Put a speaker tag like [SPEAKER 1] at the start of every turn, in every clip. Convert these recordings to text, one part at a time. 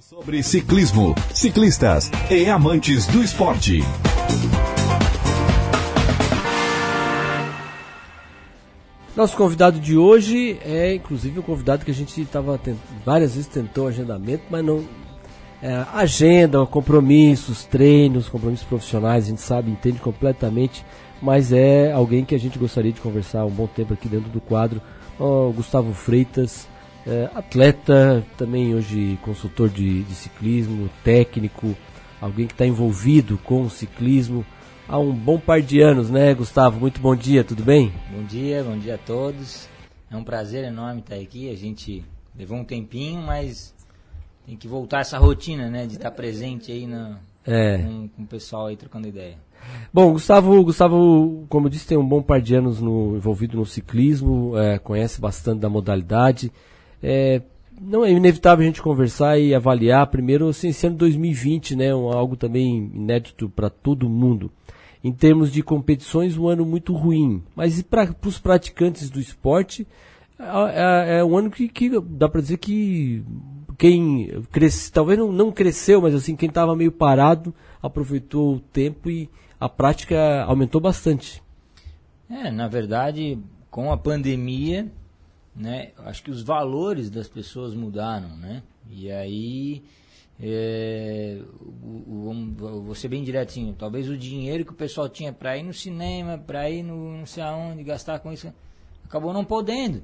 [SPEAKER 1] Sobre ciclismo, ciclistas e amantes do esporte.
[SPEAKER 2] Nosso convidado de hoje é, inclusive, um convidado que a gente estava várias vezes tentou agendamento, mas não. É, agenda, compromissos, treinos, compromissos profissionais, a gente sabe, entende completamente, mas é alguém que a gente gostaria de conversar um bom tempo aqui dentro do quadro. O Gustavo Freitas, é, atleta, também hoje consultor de, de ciclismo, técnico, alguém que está envolvido com o ciclismo há um bom par de anos, né, Gustavo? Muito bom dia, tudo bem?
[SPEAKER 3] Bom dia, bom dia a todos. É um prazer enorme estar aqui. A gente levou um tempinho, mas tem que voltar essa rotina, né, de estar presente aí na, é. com, com o pessoal aí trocando ideia.
[SPEAKER 2] Bom, Gustavo, Gustavo, como eu disse, tem um bom par de anos no, envolvido no ciclismo, é, conhece bastante da modalidade. É, não é inevitável a gente conversar e avaliar primeiro assim, esse ano 2020, né, um, algo também inédito para todo mundo. Em termos de competições, um ano muito ruim. Mas para os praticantes do esporte, é, é, um ano que, que dá para dizer que quem cresce, talvez não, não cresceu, mas assim quem estava meio parado aproveitou o tempo e a prática aumentou bastante.
[SPEAKER 3] É, na verdade, com a pandemia, né? Acho que os valores das pessoas mudaram, né? E aí, é, o, o, vou ser bem direitinho, talvez o dinheiro que o pessoal tinha para ir no cinema, para ir no não sei aonde, gastar com isso, acabou não podendo.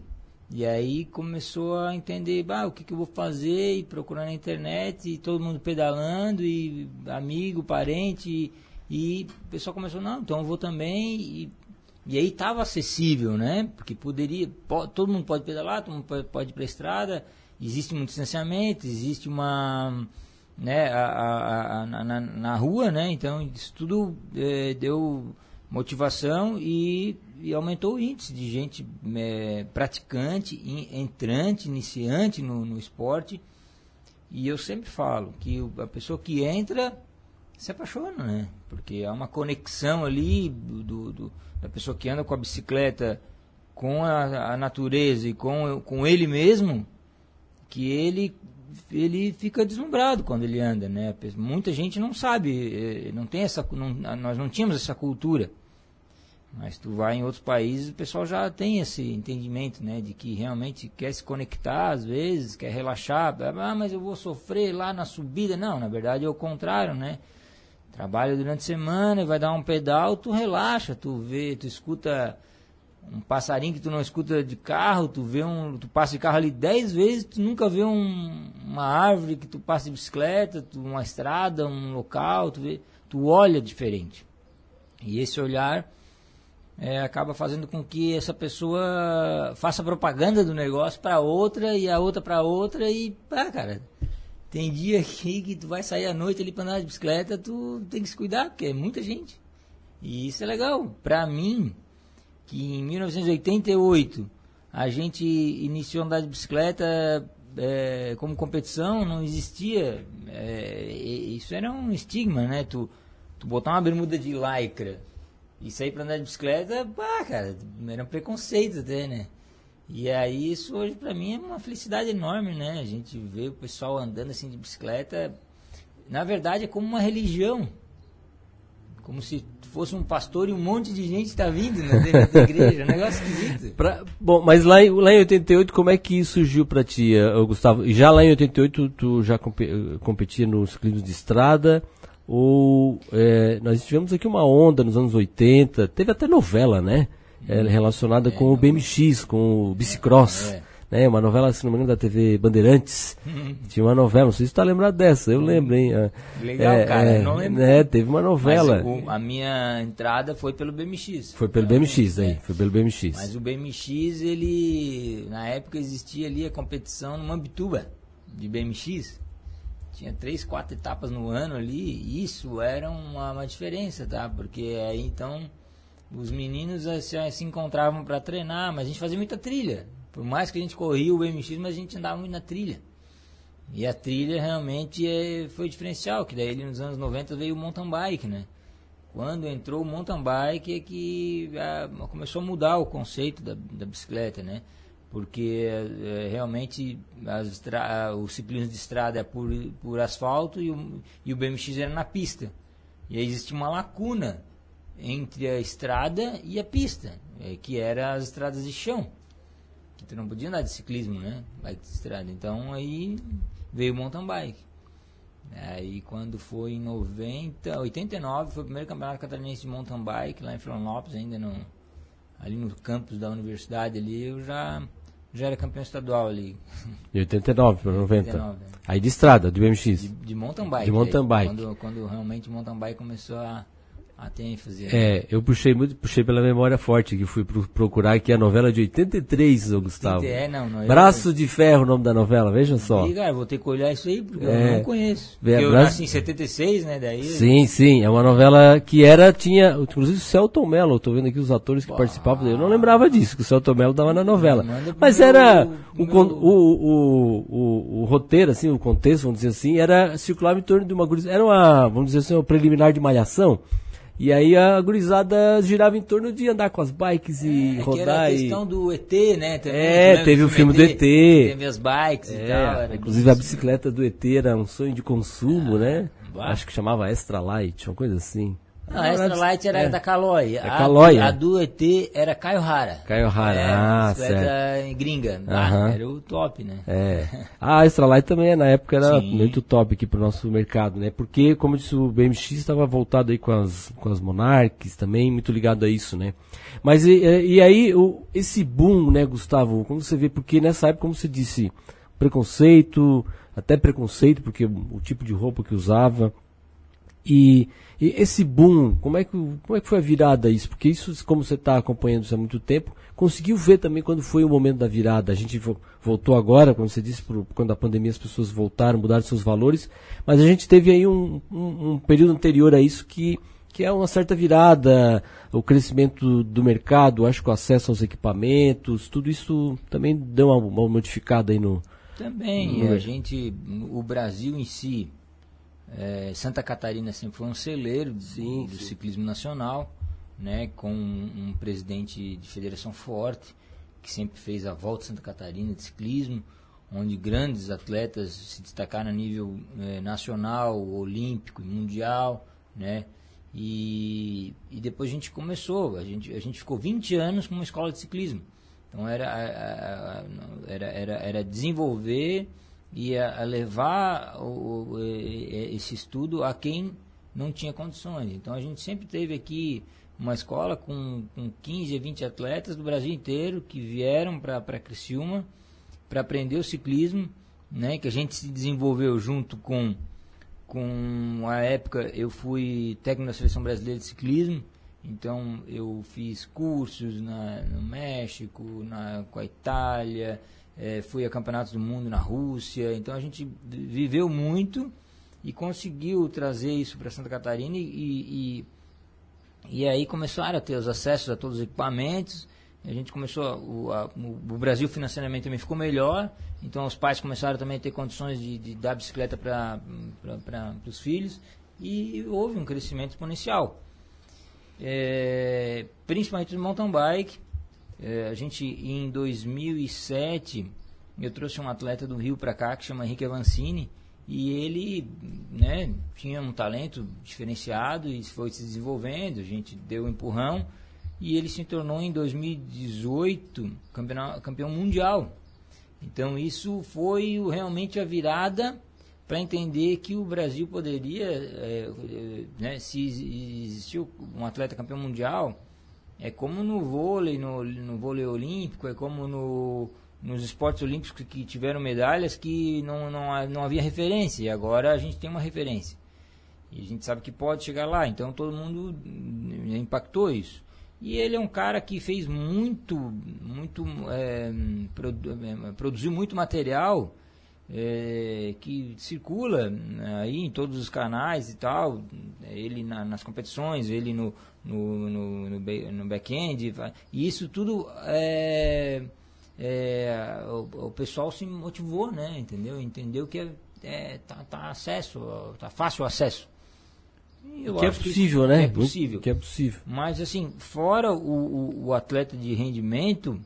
[SPEAKER 3] E aí começou a entender, bah, o que, que eu vou fazer, e procurar na internet, e todo mundo pedalando, e amigo, parente, e, e o pessoal começou, não, então eu vou também, e e aí estava acessível, né? Porque poderia, pode, todo mundo pode pedalar, todo mundo pode, ir para a estrada, existe um distanciamento, existe uma. Né, a, a, a, na, na, rua, né? Então isso tudo é, deu motivação e, e, aumentou o índice de gente é, praticante, in, entrante, iniciante no, no esporte. E eu sempre falo que a pessoa que entra se apaixona, né? Porque há uma conexão ali do, do da pessoa que anda com a bicicleta com a, a, natureza e com, com ele mesmo, que ele ele fica deslumbrado quando ele anda, né? Muita gente não sabe, eh, não tem essa, não, nós não tínhamos essa cultura. Mas tu vai em outros países, o pessoal já tem esse entendimento, né, de que realmente quer se conectar às vezes, quer relaxar, ah, mas eu vou sofrer lá na subida. Não, na verdade é o contrário, né? Trabalha durante a semana e vai dar um pedal, tu relaxa, tu vê, tu escuta um passarinho que tu não escuta de carro, tu vê um, tu passa de carro ali dez vezes, tu nunca vê um, uma árvore que tu passa de bicicleta, tu, uma estrada, um local, tu vê, tu olha diferente. E esse olhar é, acaba fazendo com que essa pessoa faça propaganda do negócio para outra e a outra para outra e, ah, cara, tem dia aqui que tu vai sair à noite ali para andar de bicicleta, tu tem que se cuidar, porque é muita gente. E isso é legal. Para mim, que em 1988 a gente iniciou a andar de bicicleta é, como competição, não existia. É, isso era um estigma, né? Tu, tu botar uma bermuda de lycra e sair para andar de bicicleta, pá, cara, era um preconceito até, né? E aí isso hoje para mim é uma felicidade enorme, né? A gente vê o pessoal andando assim de bicicleta. Na verdade é como uma religião. Como se fosse um pastor e um monte de gente está vindo né, igreja. É um negócio esquisito.
[SPEAKER 2] Pra, bom, mas lá em, lá em 88, como é que surgiu para ti, uh, Gustavo? Já lá em 88, tu já competia nos ciclismo de estrada? Ou é, nós tivemos aqui uma onda nos anos 80, teve até novela, né? É, relacionada é, com o BMX, com o Bicicross. É. Né, uma novela, se não me engano, da TV Bandeirantes. Tinha uma novela, não sei se você está lembrado dessa, eu lembro, hein? É,
[SPEAKER 3] Legal, é, cara, é, não lembro.
[SPEAKER 2] É, teve uma novela.
[SPEAKER 3] Mas o, a minha entrada foi pelo BMX.
[SPEAKER 2] Foi pelo então, BMX, aí, foi pelo BMX.
[SPEAKER 3] Mas o BMX, ele, na época existia ali a competição no Mambituba, de BMX. Tinha três, quatro etapas no ano ali, e isso era uma, uma diferença, tá? Porque aí então os meninos se, se encontravam para treinar, mas a gente fazia muita trilha. Por mais que a gente corria o BMX, mas a gente andava muito na trilha. E a trilha realmente é, foi diferencial, que daí nos anos 90 veio o mountain bike, né? Quando entrou o mountain bike é que a, começou a mudar o conceito da, da bicicleta, né? porque é, realmente o ciclismo de estrada é por, por asfalto e o, e o BMX era na pista. E aí existia uma lacuna entre a estrada e a pista, é, que era as estradas de chão. Que tu não podia andar de ciclismo, né? Bike de estrada. Então aí veio o mountain bike. Aí quando foi em 90, 89, foi o primeiro campeonato catarinense de mountain bike lá em Florianópolis, ainda no, ali no campus da universidade ali, eu já já era campeão estadual ali.
[SPEAKER 2] De 89 para 90. 89, é. Aí de estrada, do BMX.
[SPEAKER 3] De, de mountain bike.
[SPEAKER 2] De mountain bike.
[SPEAKER 3] Quando, quando realmente o mountain bike começou a até ênfase. Né?
[SPEAKER 2] É, eu puxei muito, puxei pela memória forte, que fui pro, procurar aqui a novela de 83, ô Gustavo.
[SPEAKER 3] É, não, não,
[SPEAKER 2] Braço eu... de Ferro, o nome da novela, veja só.
[SPEAKER 3] E, cara, vou ter que olhar isso aí, porque é, eu não conheço.
[SPEAKER 2] É,
[SPEAKER 3] eu
[SPEAKER 2] Braço...
[SPEAKER 3] nasci em 76, né, daí...
[SPEAKER 2] Sim, sim, é uma novela que era, tinha, inclusive o Celton Mello, eu tô vendo aqui os atores que Pô, participavam, eu não lembrava disso, que o Celton Mello dava na novela. Mas era, o, meu... o, o, o, o, roteiro, assim, o contexto, vamos dizer assim, era circular em torno de uma, era uma, vamos dizer assim, uma preliminar de malhação, e aí a gurizada girava em torno de andar com as bikes e
[SPEAKER 3] é,
[SPEAKER 2] rodar.
[SPEAKER 3] Que era a questão e... do ET, né?
[SPEAKER 2] Também, é, teve o filme, do ET.
[SPEAKER 3] Teve as bikes é, e tal.
[SPEAKER 2] Inclusive a bicicleta do ET era um sonho de consumo, ah, né? Acho que chamava Extra Light, uma coisa assim.
[SPEAKER 3] Não, a Extra Light era é. da Caloi.
[SPEAKER 2] É a, Caloi.
[SPEAKER 3] A do ET era Caio Hara.
[SPEAKER 2] Caio Hara,
[SPEAKER 3] é,
[SPEAKER 2] ah, certo.
[SPEAKER 3] gringa. Ah, era o top, né?
[SPEAKER 2] É. A Extra Light também, na época, era Sim. muito top aqui pro nosso mercado, né? Porque, como disse, o BMX estava voltado aí com as, com as Monarques também, muito ligado a isso, né? Mas e, e aí, o, esse boom, né, Gustavo, como você vê, porque nessa época, como você disse, preconceito, até preconceito, porque o tipo de roupa que usava, e, e, esse boom, como é, que, como é que foi a virada isso? Porque isso, como você está acompanhando isso há muito tempo, conseguiu ver também quando foi o momento da virada. A gente voltou agora, como você disse, por, quando a pandemia as pessoas voltaram, mudaram seus valores, mas a gente teve aí um, um, um período anterior a isso que, que é uma certa virada, o crescimento do mercado, acho que o acesso aos equipamentos, tudo isso também deu uma, uma modificada aí no...
[SPEAKER 3] Também, no... a gente, o Brasil em si, é, Santa Catarina sempre foi um celeiro sim, do sim. ciclismo nacional, né, com um, um, presidente de federação forte, que sempre fez a volta Santa Catarina de ciclismo, onde grandes atletas se destacaram a nível é, nacional, olímpico e mundial, né, e, e depois a gente começou, a gente, a gente ficou 20 anos com uma escola de ciclismo. Então era, era, era, era desenvolver e a, a levar o, o, esse estudo a quem não tinha condições. Então a gente sempre teve aqui uma escola com, com 15 a 20 atletas do Brasil inteiro que vieram para Criciúma para aprender o ciclismo, né, que a gente se desenvolveu junto com com a época eu fui técnico da seleção brasileira de ciclismo, então eu fiz cursos na, no México, na, com a Itália, é, fui a campeonatos do mundo na Rússia, então a gente viveu muito e conseguiu trazer isso para Santa Catarina e, e, e, aí começaram a ter os acessos a todos os equipamentos, a gente começou, o, a, o Brasil financeiramente também ficou melhor, então os pais começaram também a ter condições de, de dar bicicleta para os filhos. E houve um crescimento exponencial. É, principalmente no mountain bike, é, a gente, em 2007, eu trouxe um atleta do Rio para cá que chama Henrique Avancini e ele né, tinha um talento diferenciado e foi se desenvolvendo, a gente deu um empurrão e ele se tornou em 2018 campeão, campeão mundial. Então isso foi realmente a virada para entender que o Brasil poderia, é, né, se existiu um atleta campeão mundial, é como no vôlei, no, no vôlei olímpico, é como no, nos esportes olímpicos que, tiveram medalhas que não, não, não havia referência. E agora a gente tem uma referência. E a gente sabe que pode chegar lá. Então todo mundo impactou isso. E ele é um cara que fez muito, muito, é, produ é, produziu muito material é, que circula né, aí em todos os canais e tal. Ele na, nas competições, ele no, no, no, no, no back-end. E isso tudo é, é, o, o, pessoal se motivou, né? Entendeu? Entendeu que é, é tá, tá acesso, tá fácil o acesso.
[SPEAKER 2] Eu que é possível, que né?
[SPEAKER 3] É possível.
[SPEAKER 2] Que é possível.
[SPEAKER 3] Mas assim, fora o, o, o atleta de rendimento,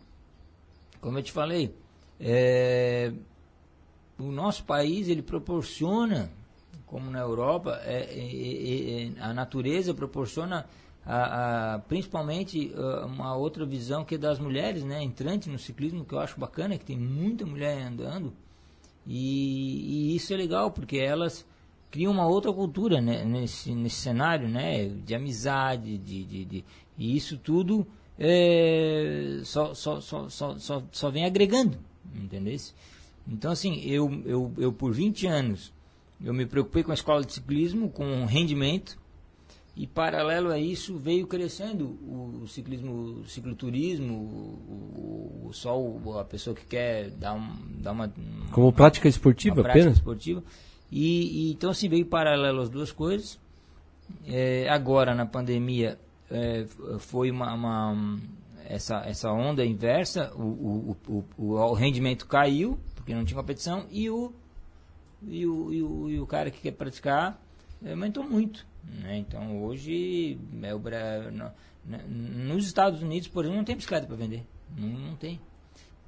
[SPEAKER 3] como eu te falei, é, o nosso país ele proporciona, como na Europa, é, é, é a natureza proporciona a, a, principalmente uma outra visão que é das mulheres, né, entrante no ciclismo, que eu acho bacana, que tem muita mulher andando, e, e isso é legal, porque elas criam uma outra cultura né, nesse, nesse cenário, né, de amizade, de, de, de e isso tudo é, só, só, só, só, só, só vem agregando, entendeu? Então, assim, eu, eu, eu por 20 anos, eu me preocupei com a escola de ciclismo, com rendimento, e paralelo a isso veio crescendo o, ciclismo, o cicloturismo, o, o, só o, a pessoa que quer dar, um, dar uma...
[SPEAKER 2] Como prática esportiva
[SPEAKER 3] uma prática
[SPEAKER 2] apenas?
[SPEAKER 3] esportiva. E, e, então, assim, veio paralelo as duas coisas. É, agora, na pandemia, é, foi uma, uma, essa, essa onda inversa, o, o, o, o, rendimento caiu, porque não tinha competição, e o, e o, e o, e o cara que quer praticar aumentou muito. Né? Então hoje é o, no, nos Estados Unidos, por exemplo, não tem bicicleta para vender. Não, não tem.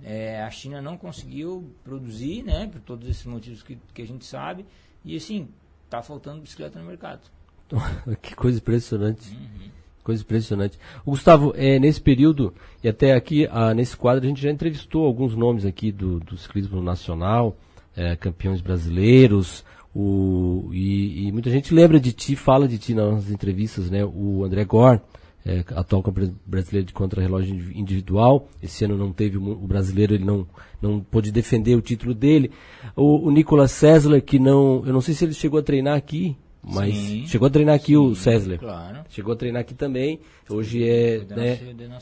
[SPEAKER 3] É, a China não conseguiu produzir, né, por todos esses motivos que, que a gente sabe, e assim, está faltando bicicleta no mercado.
[SPEAKER 2] que coisa impressionante. Uhum. Coisa impressionante. Gustavo, é, nesse período, e até aqui ah, nesse quadro, a gente já entrevistou alguns nomes aqui do, do ciclismo nacional, é, campeões brasileiros, o, e, e, muita gente lembra de ti, fala de ti nas entrevistas, né? O André Gore, é, atual campeão brasileiro de contra-relógio individual. Esse ano não teve o brasileiro, ele não, não pôde defender o título dele. O, o Nicolas Sessler, que não. Eu não sei se ele chegou a treinar aqui, mas sim, chegou a treinar aqui sim, o César. Claro. Chegou a treinar aqui também. Hoje é, né,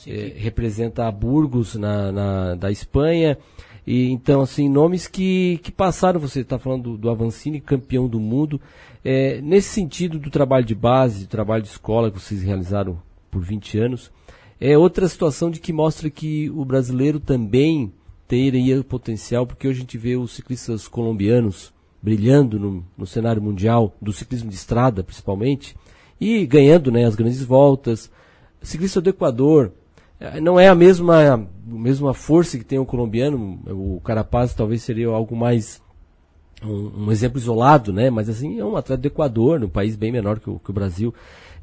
[SPEAKER 2] é representa a Burgos na, na, da Espanha. E então assim nomes que, que passaram. Você está falando do, do Avancini, campeão do mundo. É, nesse sentido do trabalho de base, do trabalho de escola que vocês realizaram por 20 anos, é outra situação de que mostra que o brasileiro também teria potencial, porque hoje a gente vê os ciclistas colombianos brilhando no, no cenário mundial do ciclismo de estrada, principalmente, e ganhando né, as grandes voltas. Ciclista do Equador, eh, não é a mesma, a mesma força que tem o colombiano, o Carapaz talvez seria algo mais um, um, exemplo isolado, né? Mas assim, é um atleta do Equador, num país bem menor que o, que o Brasil.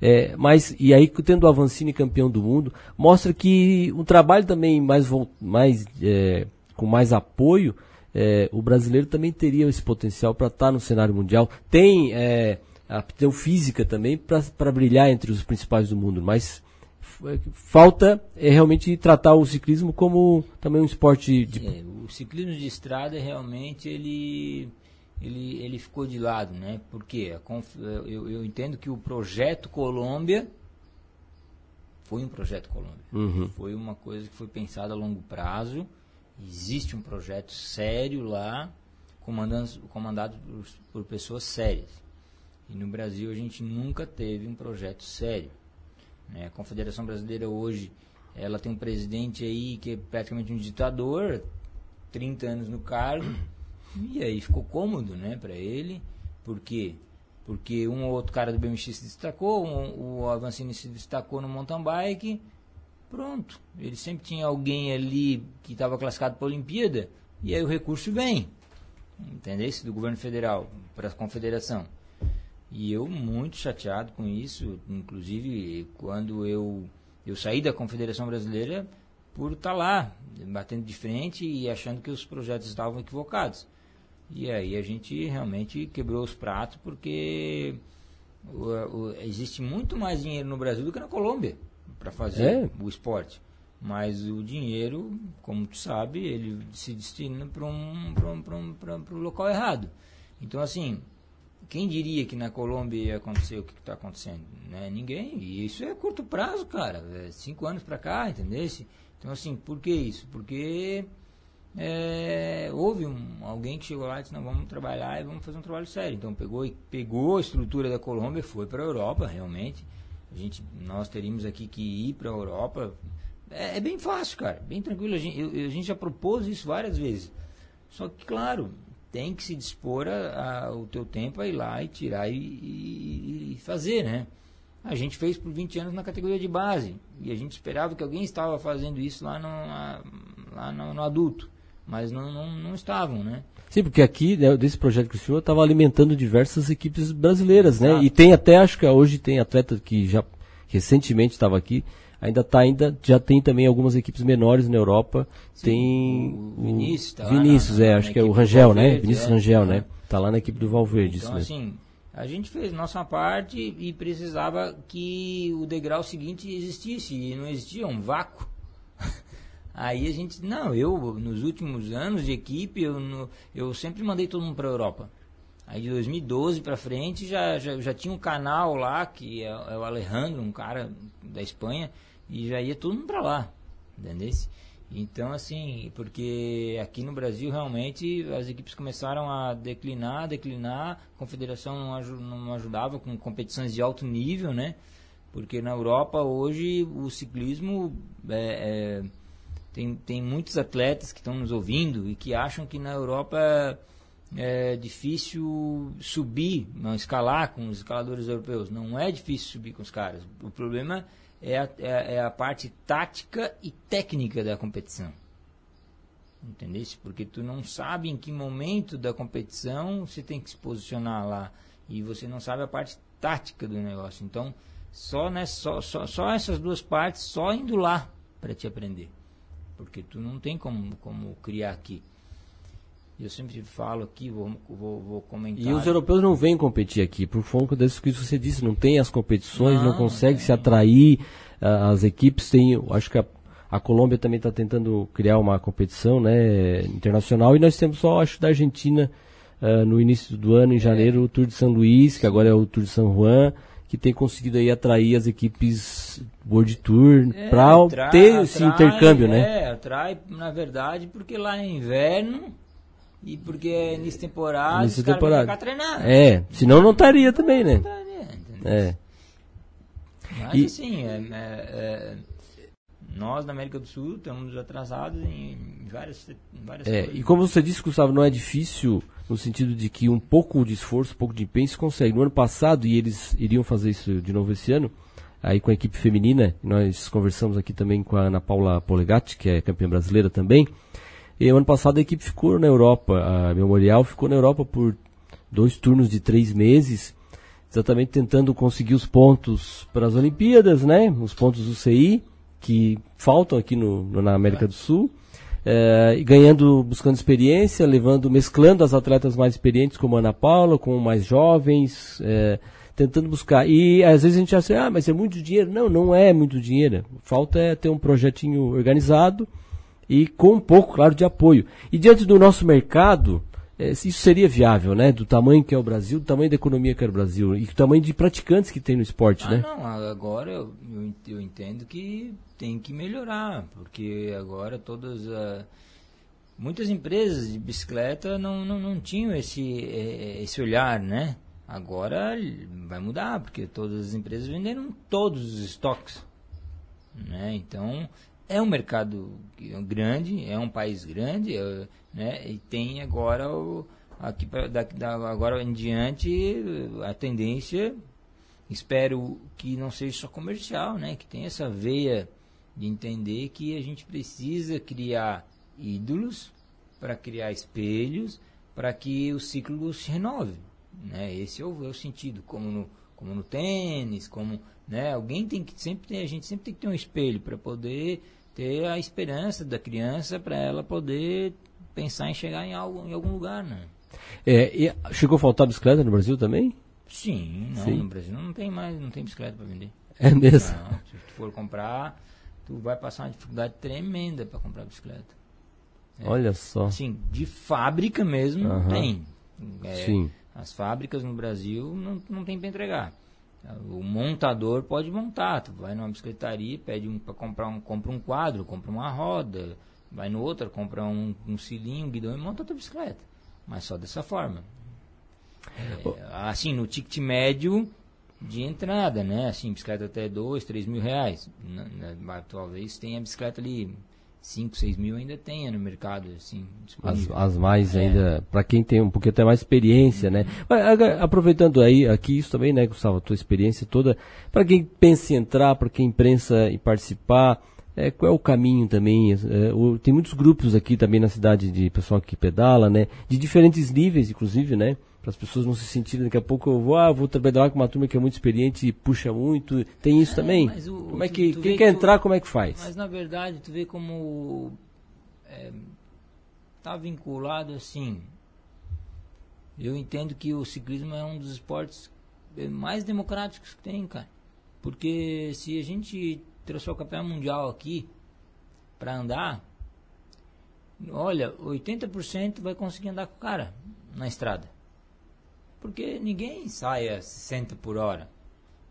[SPEAKER 2] É, mas, e aí, tendo o Avancini campeão do mundo, mostra que um trabalho também mais, mais é, com mais apoio é, o brasileiro também teria esse potencial para estar tá no cenário mundial. Tem é, aptidão física também para brilhar entre os principais do mundo, mas é, falta é realmente tratar o ciclismo como também um esporte de...
[SPEAKER 3] É, o ciclismo de estrada realmente ele ele, ele ficou de lado, né? Porque eu, eu entendo que o projeto Colômbia foi um projeto Colômbia. Uhum. Foi uma coisa que foi pensada a longo prazo Existe um projeto sério lá, comandado, comandado por, por pessoas sérias. E no Brasil a gente nunca teve um projeto sério. Né? A Confederação Brasileira hoje ela tem um presidente aí que é praticamente um ditador, 30 anos no cargo, e aí ficou cômodo né, para ele. Por quê? Porque um ou outro cara do BMX se destacou, um, o Avancini se destacou no mountain bike, Pronto. Ele sempre tinha alguém ali que estava classificado para a Olimpíada e aí o recurso vem. Entendeu? Do governo federal para a confederação. E eu muito chateado com isso, inclusive quando eu, eu saí da Confederação Brasileira por estar tá lá, batendo de frente e achando que os projetos estavam equivocados. E aí a gente realmente quebrou os pratos porque o, o, existe muito mais dinheiro no Brasil do que na Colômbia para fazer é. o esporte. Mas o dinheiro, como tu sabe, ele se destina para um, um, um, um local errado. Então, assim, quem diria que na Colômbia ia acontecer o que está acontecendo? Né? Ninguém. E isso é curto prazo, cara. É cinco anos para cá, entendeu? Então, assim, por que isso? Porque é, houve um, alguém que chegou lá e disse, não, vamos trabalhar e vamos fazer um trabalho sério. Então, pegou, pegou a estrutura da Colômbia, foi para a Europa, realmente a gente, nós teríamos aqui que ir para a Europa. É, é, bem fácil, cara, bem tranquilo. A gente, eu, a gente já propôs isso várias vezes. Só que, claro, tem que se dispor a, a, o teu tempo a ir lá e tirar e, e, e, fazer, né? A gente fez por 20 anos na categoria de base e a gente esperava que alguém estava fazendo isso lá, no, lá no, no adulto, mas não, não, não estavam, né?
[SPEAKER 2] Sim, porque aqui, né, desse projeto que o senhor estava alimentando diversas equipes brasileiras, né?
[SPEAKER 3] Exato.
[SPEAKER 2] E tem até, acho que hoje tem atleta que já recentemente estava aqui, ainda tá ainda, já tem também algumas equipes menores na Europa. tem
[SPEAKER 3] o Vinícius tá
[SPEAKER 2] Vinícius,
[SPEAKER 3] na-
[SPEAKER 2] é,
[SPEAKER 3] na
[SPEAKER 2] acho que é o Rangel, né?
[SPEAKER 3] Valverde,
[SPEAKER 2] Vinícius
[SPEAKER 3] é.
[SPEAKER 2] Rangel,
[SPEAKER 3] É.
[SPEAKER 2] né? Tá lá na equipe do Valverde,
[SPEAKER 3] Então, assim, a gente fez nossa parte e precisava que o degrau seguinte existisse, e não existia um vácuo. Aí a gente, não, eu, nos últimos anos de equipe, eu, no- eu sempre mandei todo mundo para a Europa. Aí de 2012 para frente já, já, já tinha um canal lá, que é, é o Alejandro, um cara da Espanha, e já ia todo mundo para lá, entendeu? Então, assim, porque aqui no Brasil realmente as equipes começaram a declinar, declinar, a confederação não, aju- não ajudava com competições de alto nível, né? Porque na Europa hoje o ciclismo é, é, tem, tem muitos atletas que estão nos ouvindo e que acham que na Europa é difícil subir, não escalar com os escaladores europeus. Não é difícil subir com os caras. O problema é a, é é a parte tática e técnica da competição. Entendeu? Porque tu não sabe em que momento da competição você tem que se posicionar lá. E você não sabe a parte tática do negócio. Então, só, nessa, só, só, só essas duas partes, só indo lá para te aprender. Porque tu não tem como, como criar aqui. Eu sempre falo aqui, vou, vou, vou comentar.
[SPEAKER 2] E os europeus não vêm competir aqui, por conta disso que você disse, não tem as competições, não,
[SPEAKER 3] Não,
[SPEAKER 2] consegue
[SPEAKER 3] é.
[SPEAKER 2] se atrair, as equipes têm, acho que a, a Colômbia também está tentando criar uma competição né, internacional, e nós temos só, acho, da Argentina, ah, no início do ano, em janeiro, o Tour de São Luís, que agora é o Tour de São Juan, que tem conseguido aí atrair as equipes World Tour
[SPEAKER 3] É,
[SPEAKER 2] para
[SPEAKER 3] atrai-
[SPEAKER 2] ter esse
[SPEAKER 3] atrai,
[SPEAKER 2] intercâmbio, né?
[SPEAKER 3] É, atrai, na verdade, porque lá é inverno e porque é início de temporada,
[SPEAKER 2] Início temporada.
[SPEAKER 3] ficar treinando.
[SPEAKER 2] É, senão não estaria também, né?
[SPEAKER 3] entendeu?
[SPEAKER 2] É.
[SPEAKER 3] Mas
[SPEAKER 2] E-
[SPEAKER 3] assim, é- é- é, nós na América do Sul estamos atrasados em várias, em várias
[SPEAKER 2] É,
[SPEAKER 3] coisas.
[SPEAKER 2] e como você disse, Gustavo, não é difícil no sentido de que um pouco de esforço, um pouco de empenho se consegue. No ano passado, e eles iriam fazer isso de novo esse ano, aí com a equipe feminina, nós conversamos aqui também com a Ana Paula Polegatti, que é campeã brasileira também. E ano passado a equipe ficou na Europa, a Memorial ficou na Europa por dois turnos de três meses, exatamente tentando conseguir os pontos para as Olimpíadas, né? Os pontos do CI, que faltam aqui no, no- na América do Sul. É, ganhando, buscando experiência, levando, mesclando as atletas mais experientes como Ana Paula, com mais jovens, é, tentando buscar. E às vezes a gente acha, ah, mas é muito dinheiro. Não, não é muito dinheiro. Falta é ter um projetinho organizado e com um pouco, claro, de apoio. E diante do nosso mercado, isso seria viável, né? Do tamanho que é o Brasil, do tamanho da economia que é o Brasil e do tamanho de praticantes que tem no esporte,
[SPEAKER 3] Ah,
[SPEAKER 2] né?
[SPEAKER 3] não, agora eu, eu ent- eu entendo que tem que melhorar, porque agora todas ah, muitas empresas de bicicleta não, não, não tinham esse, eh, esse olhar, né? Agora vai mudar, porque todas as empresas venderam todos os estoques. Né? Então é um mercado grande, é um país grande, é, né? E tem agora o, aqui pra, daqui, da, agora em diante a tendência espero que não seja só comercial, né? Que tenha essa veia de entender que a gente precisa criar ídolos para criar espelhos para que o ciclo se renove, né? Esse é o, é o sentido, como no, como no tênis, como, né? Alguém tem que sempre tem, a gente sempre tem que ter um espelho para poder ter a esperança da criança para ela poder pensar em chegar em, algo, em algum lugar, né?
[SPEAKER 2] É, e chegou a faltar bicicleta no Brasil também?
[SPEAKER 3] Sim, não,
[SPEAKER 2] Sim.
[SPEAKER 3] no Brasil não tem mais, não tem bicicleta para vender.
[SPEAKER 2] É mesmo?
[SPEAKER 3] Não, se tu for comprar, tu vai passar uma dificuldade tremenda para comprar bicicleta.
[SPEAKER 2] Olha só.
[SPEAKER 3] Assim, de fábrica mesmo não tem. É,
[SPEAKER 2] Sim.
[SPEAKER 3] As fábricas no Brasil não, não tem para entregar. O montador pode montar, tu vai numa bicicletaria, pede um para comprar um, compra um quadro, compra uma roda, vai no outro, compra um, um cilinho, um guidão e monta outra bicicleta. Mas só dessa forma. É, assim, no ticket médio de entrada, né? Assim, bicicleta até 2, 3 mil reais. Na- na- talvez tenha bicicleta ali 5, 6 mil ainda tenha no mercado, assim,
[SPEAKER 2] As, as mais
[SPEAKER 3] É.
[SPEAKER 2] ainda, para quem tem um pouquinho até mais experiência, né? Mas, aga- aproveitando aí aqui isso também, né, Gustavo, a tua experiência toda, para quem pensa em entrar, para quem pensa em participar, é, qual é o caminho também? É, o, tem muitos grupos aqui também na cidade de pessoal que pedala, né? De diferentes níveis, inclusive, né? Para as pessoas não se sentirem, daqui a pouco eu vou, ah, vou trabalhar com uma turma que é muito experiente e puxa muito. Tem isso é, também? O, como é que, quem quer entrar, como é que faz?
[SPEAKER 3] Mas na verdade, tu vê como é, tá vinculado assim. Eu entendo que o ciclismo é um dos esportes mais democráticos que tem, cara. Porque se a gente trouxer o campeão mundial aqui para andar, olha, 80% vai conseguir andar com o cara na estrada. Porque ninguém sai a 60 por hora.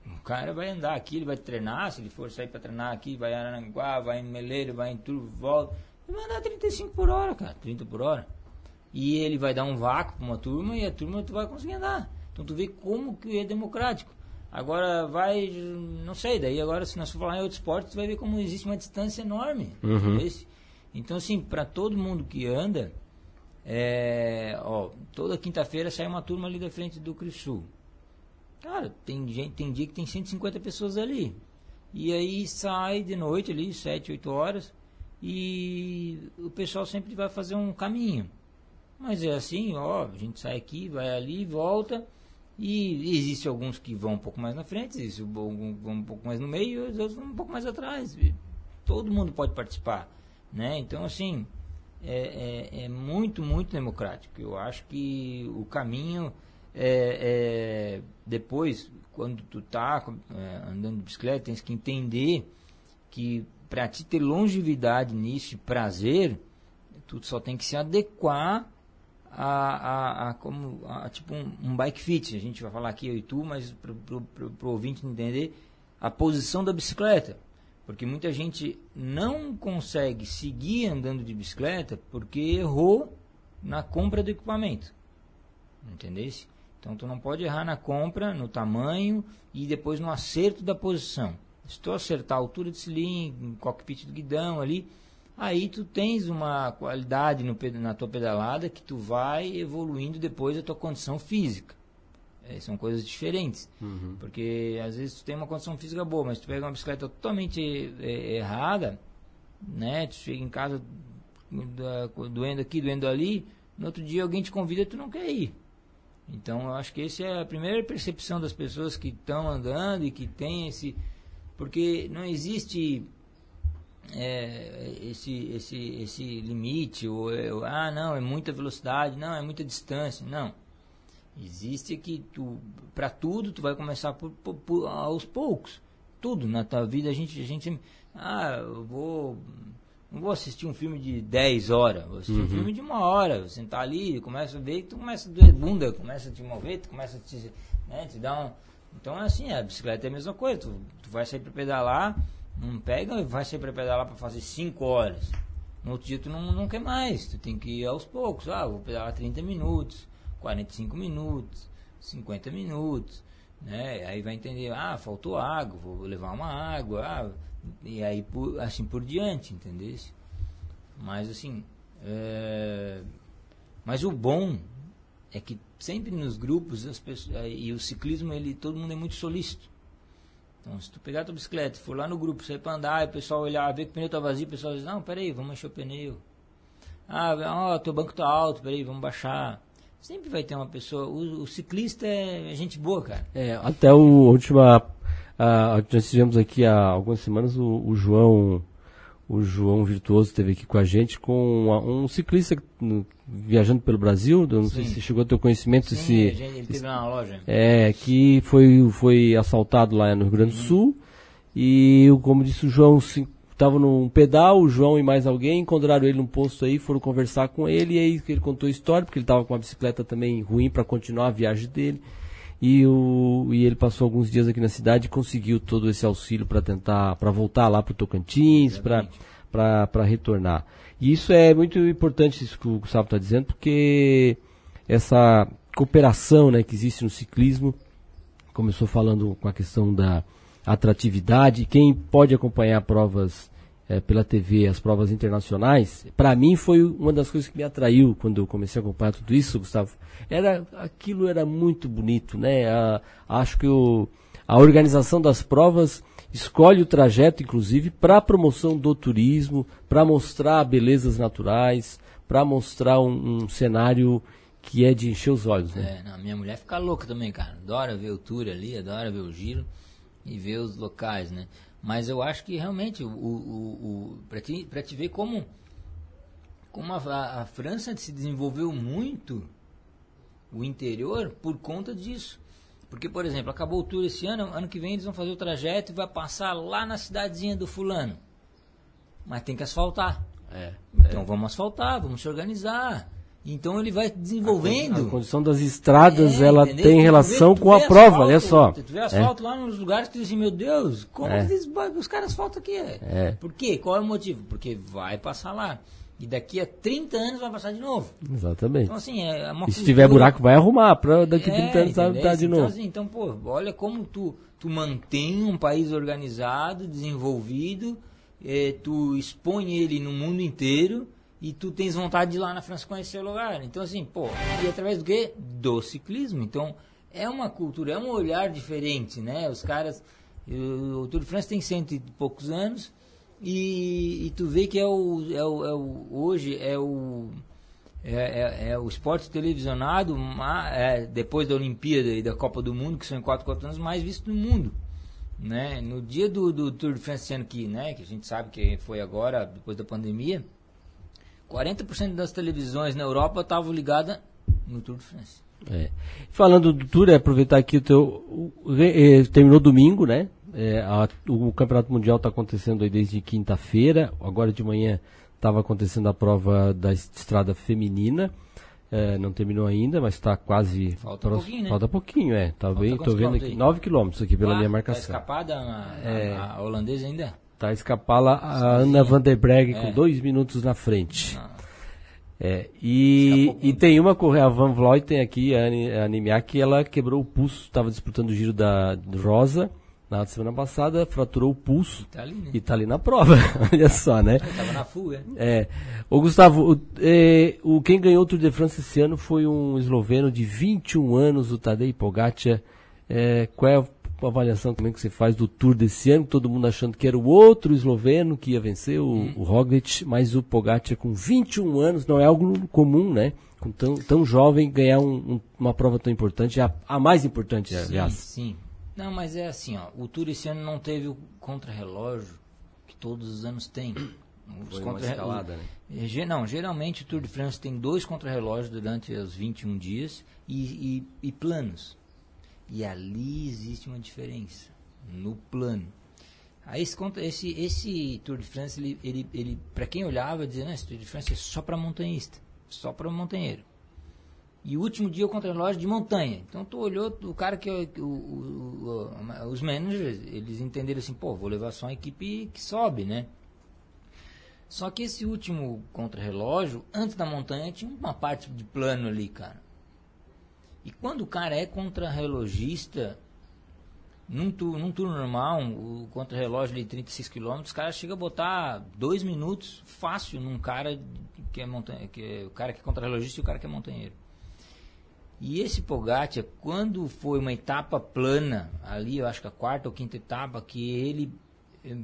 [SPEAKER 3] O cara vai andar aqui, ele vai treinar, se ele for sair para treinar aqui, vai em Aranguá, vai em Meleiro, vai em tudo, volta. Ele vai andar 35 por hora, cara, 30 por hora. E ele vai dar um vácuo para uma turma e a turma tu vai conseguir andar. Então tu vê como que é democrático. Agora vai, não sei, daí agora se nós for falar em outro esporte, tu vai ver como existe uma distância enorme.
[SPEAKER 2] Uhum.
[SPEAKER 3] Então assim, para todo mundo que anda, é, ó, toda quinta-feira sai uma turma ali da frente do Crisul. Cara, tem, gente, tem dia que tem 150 pessoas ali. E aí sai de noite ali, 7, 8 horas, e o pessoal sempre vai fazer um caminho. Mas é assim, ó, a gente sai aqui, vai ali, volta e existe alguns que vão um pouco mais na frente, existe vão um pouco mais no meio, e os outros vão um pouco mais atrás. Todo mundo pode participar, né? Então, assim, é, é, é muito, muito democrático. Eu acho que o caminho é, é depois, quando tu tá é, andando de bicicleta, tens que entender que para te ter longevidade nisso, prazer, tu só tem que se adequar a, a, a como a, tipo um, um, bike fit. A gente vai falar aqui eu e tu, mas para o ouvinte entender a posição da bicicleta. Porque muita gente não consegue seguir andando de bicicleta porque errou na compra do equipamento. Entendeu? Então tu não pode errar na compra, no tamanho e depois no acerto da posição. Se tu acertar a altura de cilindro, cockpit do guidão ali, aí tu tens uma qualidade no, na tua pedalada que tu vai evoluindo depois a tua condição física. É, são coisas diferentes.
[SPEAKER 2] Uhum.
[SPEAKER 3] Porque às vezes tu tem uma condição física boa, mas tu pega uma bicicleta totalmente é, errada, né? Tu chega em casa doendo aqui, doendo ali, no outro dia alguém te convida e tu não quer ir. Então eu acho que essa é a primeira percepção das pessoas que estão andando e que tem esse. Porque não existe é, esse, esse, esse limite, ou, é, ah, não, é muita velocidade, não, é muita distância, não. Existe que tu, para tudo, tu vai começar por, por, por, aos poucos. Tudo na tua vida, a gente, a gente, ah, eu vou, não vou assistir um filme de 10 horas, vou assistir uhum. um filme de uma hora, você tá ali, começa a ver, tu começa a doer bunda, começa a te mover, tu começa a te, né, te dar um... Então, é assim, a bicicleta é a mesma coisa, tu, tu vai sair para pedalar, não pega e vai ser para pedalar para fazer 5 horas. No outro dia tu não, não quer mais, tu tem que ir aos poucos. Ah, vou pedalar 30 minutos, 45 minutos, 50 minutos. Né? Aí vai entender, ah, faltou água, vou levar uma água, ah, e aí por, assim por diante, entendeu? Mas assim, é... mas o bom é que sempre nos grupos as pessoas, e o ciclismo ele todo mundo é muito solícito. Então, se tu pegar tua bicicleta, for lá no grupo, sair pra andar, e o pessoal olhar, ver que o pneu tá vazio, o pessoal diz, não, peraí, vamos encher o pneu. Ah, ó, teu banco tá alto, peraí, vamos baixar. Sempre vai ter uma pessoa, o, o ciclista é, gente boa, cara.
[SPEAKER 2] É, até o última, a, nós tivemos aqui há algumas semanas o, o João o João Virtuoso esteve aqui com a gente com um ciclista viajando pelo Brasil, não Sim. sei se chegou a ter conhecimento
[SPEAKER 3] Sim, se ele teve na loja.
[SPEAKER 2] É, que foi foi assaltado lá no Rio Grande do uhum. Sul e como disse o João, estava num pedal, o João e mais alguém encontraram ele num posto aí, foram conversar com ele e aí ele contou a história porque ele estava com uma bicicleta também ruim para continuar a viagem dele. E, o, e ele passou alguns dias aqui na cidade e conseguiu todo esse auxílio para tentar, para voltar lá para o Tocantins, para retornar. E isso é muito importante, isso que o Gustavo está dizendo, porque essa cooperação né, que existe no ciclismo, começou falando com a questão da atratividade, quem pode acompanhar provas é, pela TV, as provas internacionais, para mim foi uma das coisas que me atraiu quando eu comecei a acompanhar tudo isso, Gustavo. Era aquilo era muito bonito, né? A, acho que o, A organização das provas escolhe o trajeto, inclusive, para a promoção do turismo, para mostrar belezas naturais, para mostrar um, um, cenário que é de encher os olhos. Né?
[SPEAKER 3] É, não, minha mulher fica louca também, cara. Adora ver o tour ali, adora ver o giro e ver os locais, né? Mas eu acho que realmente, o, o, o para te, te ver como, como a, a França se desenvolveu muito o interior por conta disso. Porque, por exemplo, acabou o tour esse ano, ano que vem eles vão fazer o trajeto e vai passar lá na cidadezinha do fulano. Mas tem que asfaltar. É, então é. vamos asfaltar, vamos se organizar. Então ele vai desenvolvendo.
[SPEAKER 2] A, a condição das estradas, é, ela entendeu? tem relação com a prova, asfalto, olha só.
[SPEAKER 3] Tu vê asfalto é. lá nos lugares que tu diz assim, meu Deus, como é. eles, os caras asfaltam aqui? É. Por quê? Qual é o motivo? Porque vai passar lá. E daqui a 30 anos vai passar de novo.
[SPEAKER 2] Exatamente.
[SPEAKER 3] Então, assim, é uma
[SPEAKER 2] e se tiver buraco, vai arrumar. Pra daqui a é, 30 anos tá, tá de
[SPEAKER 3] então,
[SPEAKER 2] novo.
[SPEAKER 3] Assim, então, pô, olha como tu, tu mantém um país organizado, desenvolvido, é, tu expõe ele no mundo inteiro e tu tens vontade de ir lá na França conhecer o lugar. Então, assim, pô, e através do quê? Do ciclismo. Então, é uma cultura, é um olhar diferente, né? Os caras. O Tour de França tem cento e poucos anos e, e, tu vê que é o, é o, é o hoje é o é, é, é, o esporte televisionado é, depois da Olimpíada e da Copa do Mundo que são em 4, 4 anos mais visto no mundo né no dia do, do Tour de France aqui né que a gente sabe que foi agora depois da pandemia 40% das televisões na Europa estavam ligadas no Tour de France
[SPEAKER 2] é. falando do Tour é aproveitar aqui o teu o, eh, terminou domingo né é, a, o Campeonato Mundial está acontecendo aí desde quinta-feira. Agora de manhã estava acontecendo a prova da estrada feminina. É, não terminou ainda, mas está quase.
[SPEAKER 3] Falta próximo, pouquinho, né?
[SPEAKER 2] Falta pouquinho, é. Tá bem, tô vendo aqui. 9 quilômetros aqui pela ah, minha marcação.
[SPEAKER 3] Tá escapada a, é, a, a holandesa ainda?
[SPEAKER 2] Tá escapada a Ana Van der Bregg é. com dois minutos na frente. Ah. É, e, e tem uma corrida, a Van Vleuten aqui, a Animiak, que ela quebrou o pulso, estava disputando o giro da Rosa na semana passada, fraturou o pulso.
[SPEAKER 3] E tá ali, né?
[SPEAKER 2] E tá ali na prova. Olha só, né?
[SPEAKER 3] Tava na fuga.
[SPEAKER 2] É. Ô, Gustavo, o, é, o, quem ganhou o Tour de France esse ano foi um esloveno de 21 anos, o Tadej Pogacar. É, qual é a avaliação também que você faz do Tour desse ano? Todo mundo achando que era o outro esloveno que ia vencer, o, hum. o Roglic, mas o Pogacar com 21 anos, não é algo comum, né? Com tão, tão jovem ganhar um, um, uma prova tão importante, a, a mais importante,
[SPEAKER 3] sim,
[SPEAKER 2] aliás.
[SPEAKER 3] Sim, não, mas é assim, ó, o Tour esse ano não teve o contrarrelógio que todos os anos tem.
[SPEAKER 2] Os Foi contra escalada, né?
[SPEAKER 3] É, não, geralmente o Tour de France tem dois contrarrelógios durante os 21 dias e, e, e planos. E ali existe uma diferença no plano. Aí esse, esse, esse Tour de France, ele, ele, ele para quem olhava, dizia, não, esse Tour de France é só para montanhista, só para montanheiro. E o último dia o contrarrelógio de montanha. Então tu olhou, o cara que, o, o, o, os managers, eles entenderam assim, pô, vou levar só uma equipe que sobe, né? Só que esse último contrarrelógio, antes da montanha, tinha uma parte de plano ali, cara. E quando o cara é contrarrelogista, num, tu, num turno normal, o contrarrelógio de 36 km, os caras chegam a botar dois minutos fácil num cara que é montanha, que é, o cara que é contrarrelogista e o cara que é montanheiro. E esse Pogacar, quando foi uma etapa plana, ali eu acho que a quarta ou quinta etapa, que ele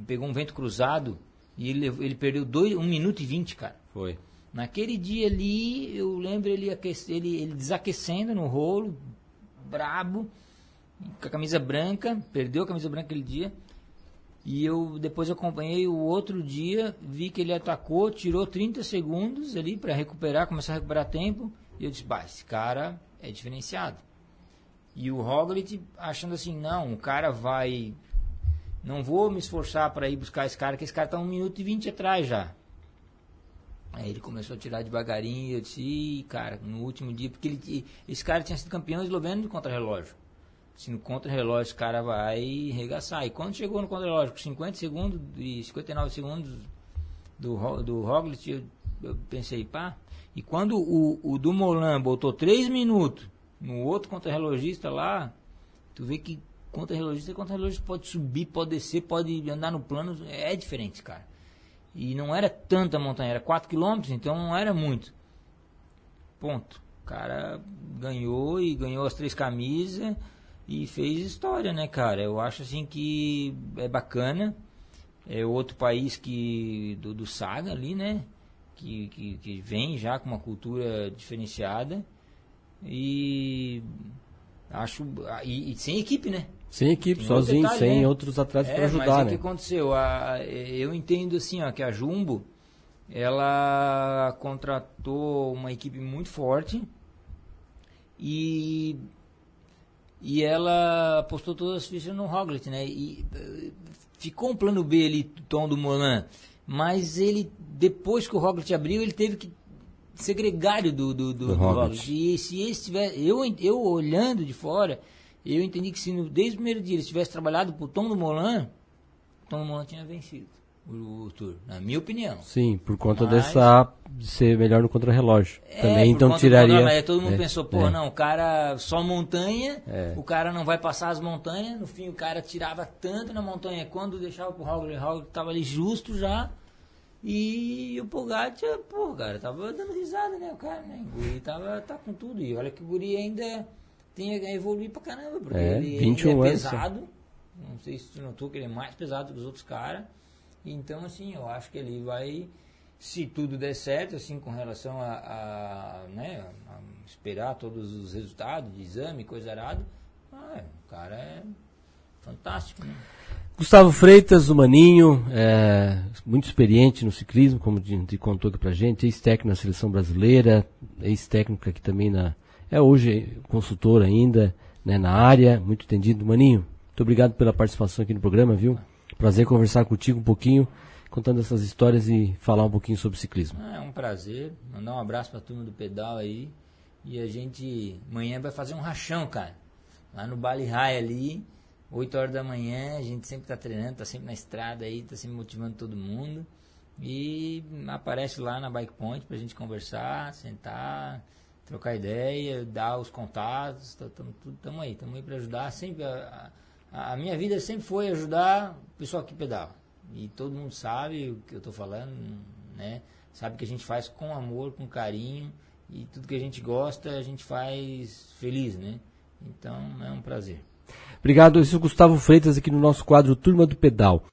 [SPEAKER 3] pegou um vento cruzado e ele, ele perdeu dois, 1 um minuto e 20, cara.
[SPEAKER 2] Foi.
[SPEAKER 3] Naquele dia ali, eu lembro ele, aquece, ele, ele desaquecendo no rolo, brabo, com a camisa branca, perdeu a camisa branca aquele dia. E eu depois acompanhei o outro dia, vi que ele atacou, tirou 30 segundos ali para recuperar, começar a recuperar tempo. E eu disse, bah, esse cara é diferenciado. E o Roglic achando assim, não, o cara vai. Não vou me esforçar para ir buscar esse cara, que esse cara está um minuto e vinte atrás já. Aí ele começou a tirar devagarinho, e eu disse, cara, no último dia, porque ele, esse cara tinha sido campeão esloveno de contra-relógio. Se no contra-relógio esse cara vai regaçar. E quando chegou no contra-relógio, com 50 segundos e 59 segundos do, do Roglic, eu, eu pensei, pá, e quando o, o Dumoulin botou 3 minutos no outro contra-relogista lá, tu vê que contra-relogista e contra-relogista pode subir, pode descer, pode andar no plano, é diferente, cara. E não era tanta montanha, era 4 km, então não era muito. Ponto. O cara ganhou e ganhou as três camisas. e fez história, né, cara? Eu acho assim que é bacana. É outro país que do, do Saga ali, né? Que, que, que vem já com uma cultura diferenciada. E acho. E, e sem equipe, né?
[SPEAKER 2] Sem equipe,
[SPEAKER 3] Tem
[SPEAKER 2] sozinho,
[SPEAKER 3] detalhe,
[SPEAKER 2] sem
[SPEAKER 3] né?
[SPEAKER 2] outros atletas
[SPEAKER 3] É,
[SPEAKER 2] para
[SPEAKER 3] mas
[SPEAKER 2] ajudar,
[SPEAKER 3] o
[SPEAKER 2] né?
[SPEAKER 3] que aconteceu? A- eu entendo assim, ó, que a Jumbo ela contratou uma equipe muito forte e e ela apostou todas as fichas no Roglic, né? E ficou um plano B ali, Tom do Molan, mas ele depois que o Roglic abriu, ele teve que ser gregário do, do, do,
[SPEAKER 2] Do
[SPEAKER 3] do
[SPEAKER 2] Roglic.
[SPEAKER 3] E se ele tivesse, eu, eu olhando de fora, eu entendi que se no- desde o primeiro dia ele tivesse trabalhado pro Tom do Molan, o Tom do Molan tinha vencido o, o Tour, na minha opinião.
[SPEAKER 2] Sim, por conta
[SPEAKER 3] Mas-
[SPEAKER 2] dessa de ser melhor no contrarrelógio.
[SPEAKER 3] É,
[SPEAKER 2] Também então tiraria.
[SPEAKER 3] programa, todo mundo
[SPEAKER 2] é,
[SPEAKER 3] pensou, pô,
[SPEAKER 2] é.
[SPEAKER 3] não, o cara só montanha,
[SPEAKER 2] É.
[SPEAKER 3] o cara não vai passar as montanhas, no fim o cara tirava tanto na montanha, quando deixava pro o Roglic tava ali justo já, e o Pogacar, pô, cara, tava dando risada, né, o cara, né, o guri tava, tá com tudo, e olha que o guri ainda tem a evoluir pra caramba, porque
[SPEAKER 2] É,
[SPEAKER 3] ele
[SPEAKER 2] 21
[SPEAKER 3] ainda é
[SPEAKER 2] anos,
[SPEAKER 3] pesado, não sei se tu notou que ele é mais pesado que os outros caras, então, assim, eu acho que ele vai, se tudo der certo, assim, com relação a, a, né, a esperar todos os resultados de exame, coisa arada, ah, o cara é fantástico, né?
[SPEAKER 2] Gustavo Freitas, o Maninho, é, muito experiente no ciclismo, como de, de contou aqui pra gente, ex-técnico na seleção brasileira, ex-técnico aqui também na. É hoje consultor ainda, né, na área, muito entendido. Maninho, muito obrigado pela participação aqui no programa, viu? Prazer conversar contigo um pouquinho, contando essas histórias e falar um pouquinho sobre ciclismo.
[SPEAKER 3] Ah, é um prazer, mandar um abraço pra turma do pedal aí, e a gente amanhã vai fazer um rachão, cara, lá no Bali High ali, 8 horas da manhã, a gente sempre tá treinando, tá sempre na estrada aí, tá sempre motivando todo mundo. E aparece lá na Bike Point pra gente conversar, sentar, trocar ideia, dar os contatos, tá- tamo, tudo, tamo aí, tamo aí pra ajudar. Sempre a, a- a minha vida sempre foi ajudar o pessoal que pedala. E todo mundo sabe o que eu tô falando, né? Sabe que a gente faz com amor, com carinho, e tudo que a gente gosta, a gente faz feliz, né? Então é um prazer.
[SPEAKER 2] Obrigado, esse é o Gustavo Freitas aqui no nosso quadro Turma do Pedal.